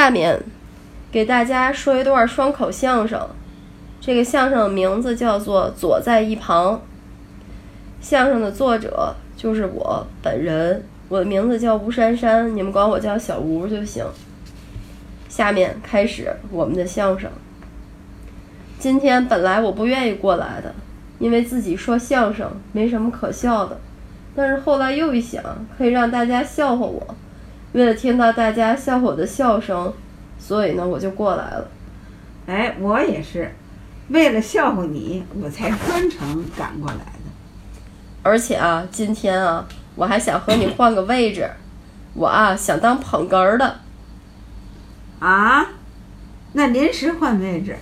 下面给大家说一段双口相声，这个相声名字叫做《左在一旁》。相声的作者就是我本人，我的名字叫吴珊珊，你们管我叫小吴就行。下面开始我们的相声。今天本来我不愿意过来的，因为自己说相声没什么可笑的，但是后来又一想，可以让大家笑话我。为了听到大家笑话我的笑声，所以呢，我就过来了。哎，我也是，为了笑话你，我才专程赶过来的。而且啊，今天啊，我还想和你换个位置，我啊想当捧哏儿的。啊？那临时换位置，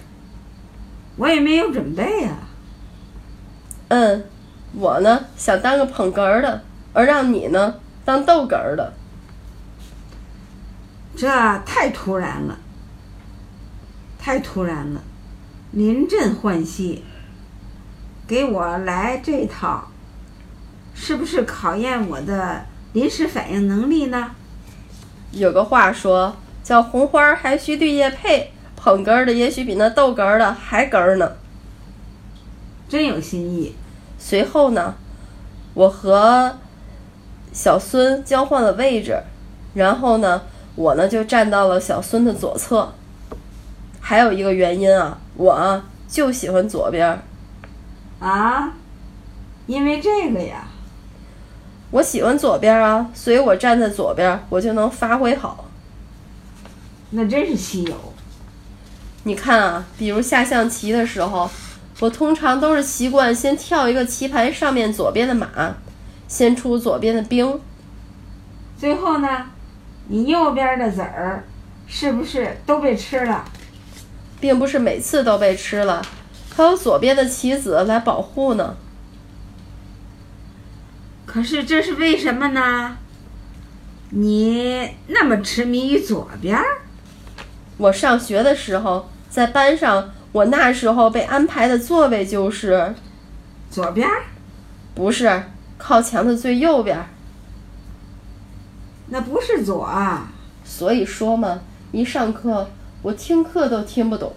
我也没有准备呀、嗯，我呢想当个捧哏儿的，而让你呢当逗哏儿的。这太突然了，太突然了，临阵换戏，给我来这套，是不是考验我的临时反应能力呢？有个话说叫“红花还需绿叶配”，捧哏的也许比那逗哏的还哏呢。真有新意。随后呢，我和小孙交换了位置，然后呢，我呢就站到了小孙的左侧。还有一个原因啊，我啊就喜欢左边儿，啊，因为这个呀，我喜欢左边儿啊，所以我站在左边儿，我就能发挥好。那真是稀有。你看啊，比如下象棋的时候，我通常都是习惯先跳一个棋盘上面左边的马，先出左边的兵。最后呢，你右边的籽儿是不是都被吃了？并不是每次都被吃了，还有左边的棋子来保护呢。可是这是为什么呢？你那么痴迷于左边？我上学的时候，在班上，我那时候被安排的座位就是左边？不是靠墙的最右边儿。那不是左啊，所以说嘛，一上课我听课都听不懂，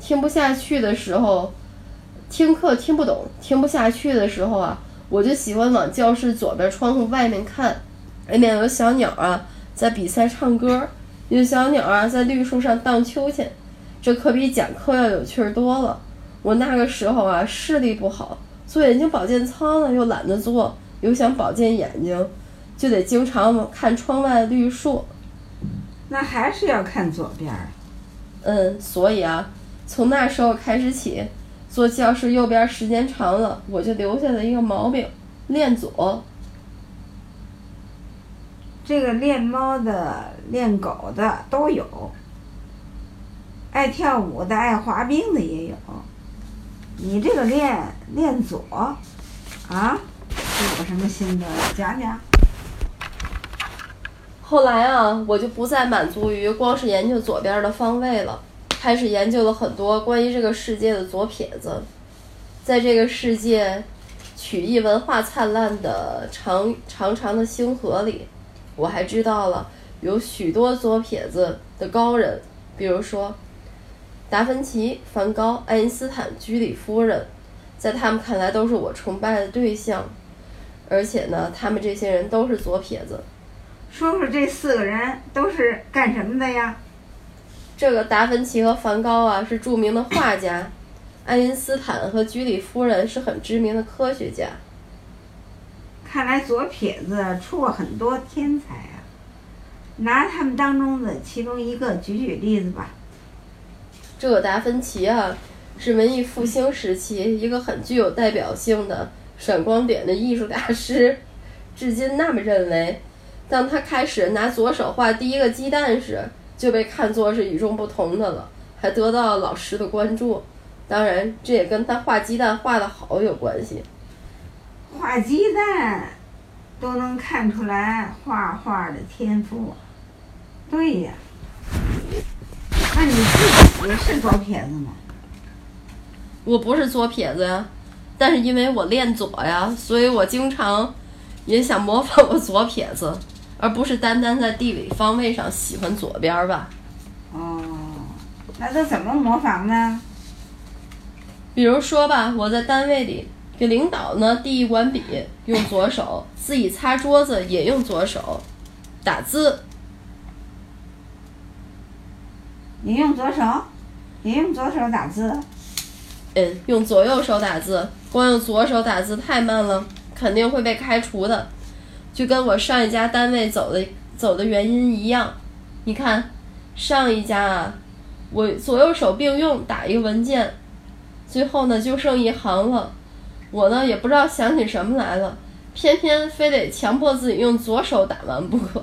听不下去的时候，听课听不懂，听不下去的时候啊，我就喜欢往教室左边窗户外面看，里面有小鸟啊在比赛唱歌，有小鸟啊在绿树上荡秋千，这可比讲课要有趣儿多了。我那个时候啊视力不好，做眼睛保健操呢又懒得做，又想保健眼睛，就得经常看窗外的绿树。那还是要看左边儿。嗯，所以啊，从那时候开始起，坐教室右边时间长了，我就留下了一个毛病，练左。这个练猫的、练狗的都有，爱跳舞的、爱滑冰的也有。你这个练练左，啊，是有什么心得？讲讲。后来啊，我就不再满足于光是研究左边的方位了，开始研究了很多关于这个世界的左撇子。在这个世界曲艺文化灿烂的长长长的星河里，我还知道了有许多左撇子的高人，比如说达芬奇、梵高、爱因斯坦、居里夫人，在他们看来都是我崇拜的对象，而且呢，他们这些人都是左撇子。说说这四个人都是干什么的呀？这个达芬奇和梵高啊是著名的画家，爱因斯坦和居里夫人是很知名的科学家。看来左撇子出过很多天才啊！拿他们当中的其中一个举举例子吧。这个达芬奇啊，是文艺复兴时期一个很具有代表性的闪光点的艺术大师，至今那么认为。当他开始拿左手画第一个鸡蛋时，就被看作是与众不同的了，还得到了老师的关注。当然，这也跟他画鸡蛋画得好有关系。画鸡蛋都能看出来画画的天赋。对呀，那你自己是左撇子吗？我不是左撇子呀，但是因为我练左呀，所以我经常也想模仿我左撇子。而不是单单在地理方位上喜欢左边儿吧。那都怎么模仿呢？比如说吧，我在单位里给领导呢递一管笔，用左手；自己擦桌子也用左手，打字。你用左手，你用左手打字。嗯，用左右手打字，光用左手打字太慢了，肯定会被开除的。就跟我上一家单位走的走的原因一样。你看，上一家啊，我左右手并用打一个文件，最后呢就剩一行了。我呢也不知道想起什么来了，偏偏非得强迫自己用左手打完不可。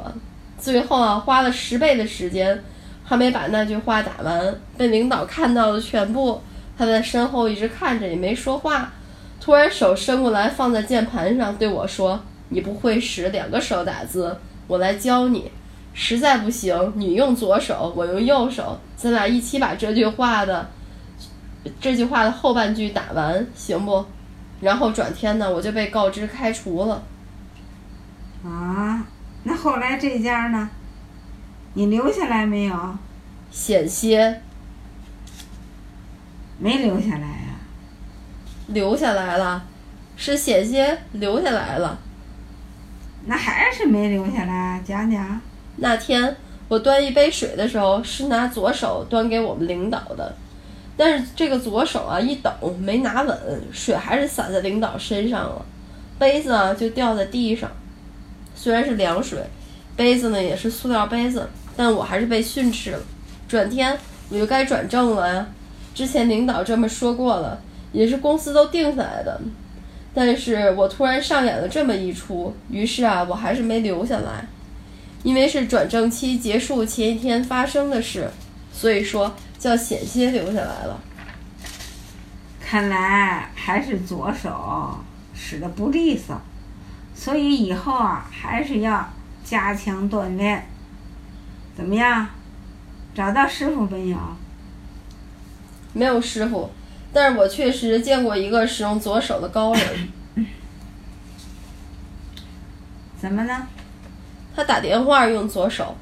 最后啊，花了十倍的时间，还没把那句话打完，被领导看到了全部。他在身后一直看着，也没说话。突然手伸过来，放在键盘上，对我说：“你不会使两个手打字，我来教你。实在不行，你用左手，我用右手，咱俩一起把这句话的这句话的后半句打完，行不？”然后转天呢，我就被告知开除了。啊，那后来这家呢？你留下来没有？险些。没留下来呀，留下来了，是险些留下来了。那还是没留下来，讲讲。那天我端一杯水的时候，是拿左手端给我们领导的，但是这个左手啊一抖没拿稳，水还是洒在领导身上了，杯子啊就掉在地上。虽然是凉水，杯子呢也是塑料杯子，但我还是被训斥了。转天我就该转正了呀。之前领导这么说过了，也是公司都定下来的，但是我突然上演了这么一出，于是啊，我还是没留下来，因为是转正期结束前一天发生的事，所以说叫险些留下来了。看来还是左手使的不利索，所以以后啊还是要加强锻炼。怎么样，找到师傅没有？没有师傅，但是我确实见过一个使用左手的高人。怎么呢？他打电话用左手，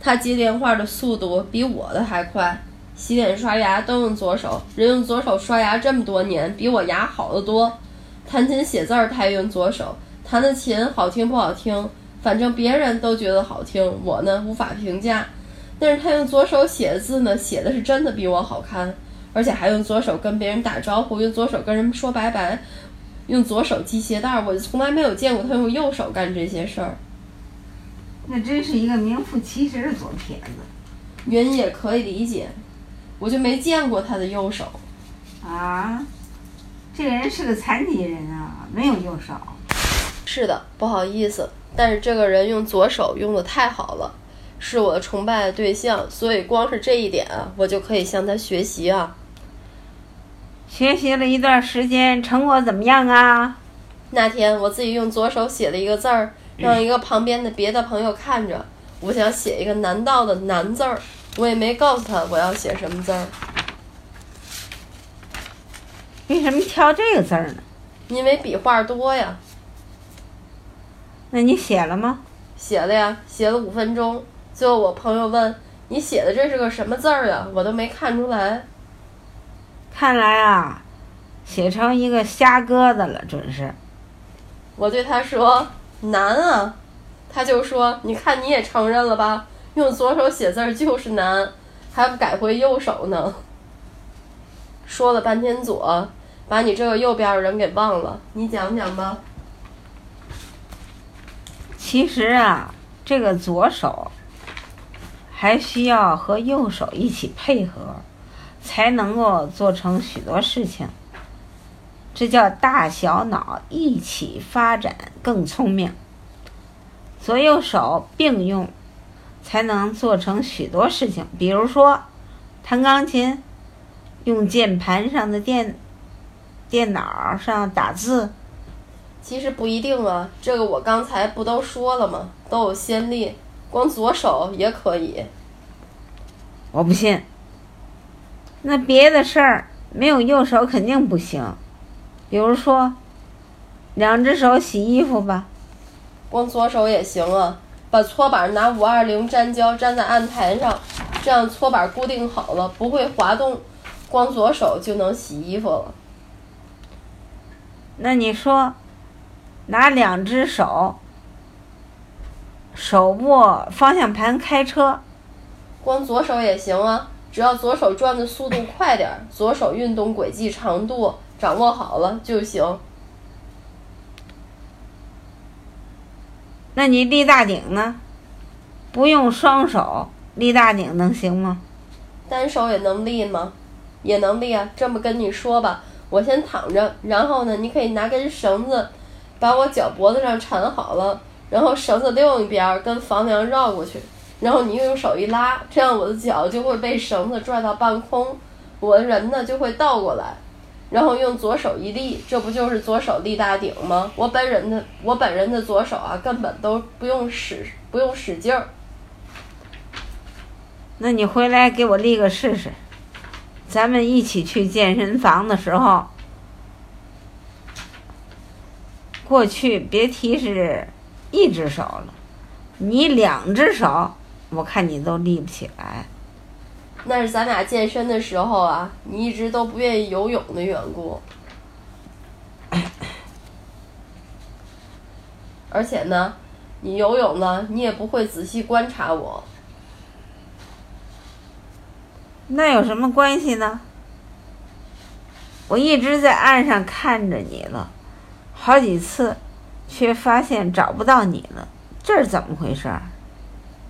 他接电话的速度比我的还快。洗脸刷牙都用左手，人用左手刷牙这么多年，比我牙好得多。弹琴写字儿他也用左手，弹的琴好听不好听，反正别人都觉得好听，我呢无法评价。但是他用左手写的字呢，写的是真的比我好看。而且还用左手跟别人打招呼，用左手跟人说拜拜，用左手系鞋带儿。我从来没有见过他用右手干这些事儿。那真是一个名副其实的左撇子。原因也可以理解，我就没见过他的右手。啊，这个人是个残疾人啊，没有右手。是的，不好意思，但是这个人用左手用的太好了。是我的崇拜的对象，所以光是这一点啊，我就可以向他学习啊。学习了一段时间，成果怎么样啊？那天我自己用左手写了一个字儿，让一个旁边的别的朋友看着。我想写一个难道的难字儿，我也没告诉他我要写什么字儿。为什么挑这个字儿呢？因为笔画多呀。那你写了吗？写了呀，写了五分钟。最后我朋友问：“你写的这是个什么字儿呀？”我都没看出来。看来啊，写成一个瞎鸽子了，准是。我对他说：“难啊！”他就说：“你看你也承认了吧？用左手写字儿就是难，还不改回右手呢。”说了半天左，把你这个右边人给忘了。你讲讲吧。其实啊，这个左手还需要和右手一起配合。才能够做成许多事情，这叫大小脑一起发展更聪明。左右手并用，才能做成许多事情。比如说，弹钢琴，用键盘上的电电脑上打字。其实不一定啊，这个我刚才不都说了吗？都有先例，光左手也可以。我不信。那别的事儿没有右手肯定不行，比如说，两只手洗衣服吧，光左手也行啊。把搓板拿五二零粘胶粘在案台上，这样搓板固定好了，不会滑动，光左手就能洗衣服了。那你说，拿两只手，手握方向盘开车，光左手也行啊，只要左手转的速度快点儿，左手运动轨迹长度掌握好了就行。那你立大顶呢？不用双手立大顶能行吗？单手也能立吗？也能立啊。这么跟你说吧，我先躺着，然后呢，你可以拿根绳子把我脚脖子上缠好了，然后绳子另一边跟房梁绕过去，然后你又用手一拉，这样我的脚就会被绳子拽到半空，我的人呢就会倒过来。然后用左手一立，这不就是左手立大顶吗？我本人的我本人的左手啊，根本都不用使不用使劲儿。那你回来给我立个试试，咱们一起去健身房的时候，过去别提是一只手了，你两只手，我看你都立不起来。那是咱俩健身的时候啊，你一直都不愿意游泳的缘故。而且呢，你游泳呢，你也不会仔细观察我。那有什么关系呢？我一直在岸上看着你了，好几次，却发现找不到你了，这是怎么回事？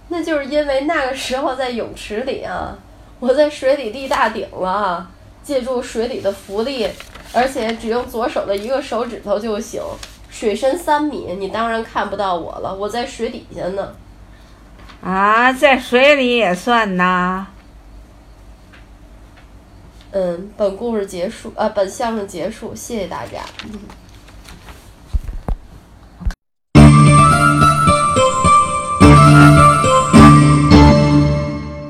那就是因为那个时候在泳池里啊。我在水里立大顶了，借助水里的浮力，而且只用左手的一个手指头就行。水深三米，你当然看不到我了，我在水底下呢。啊，在水里也算呐。嗯，本故事结束，呃，本相声结束，谢谢大家。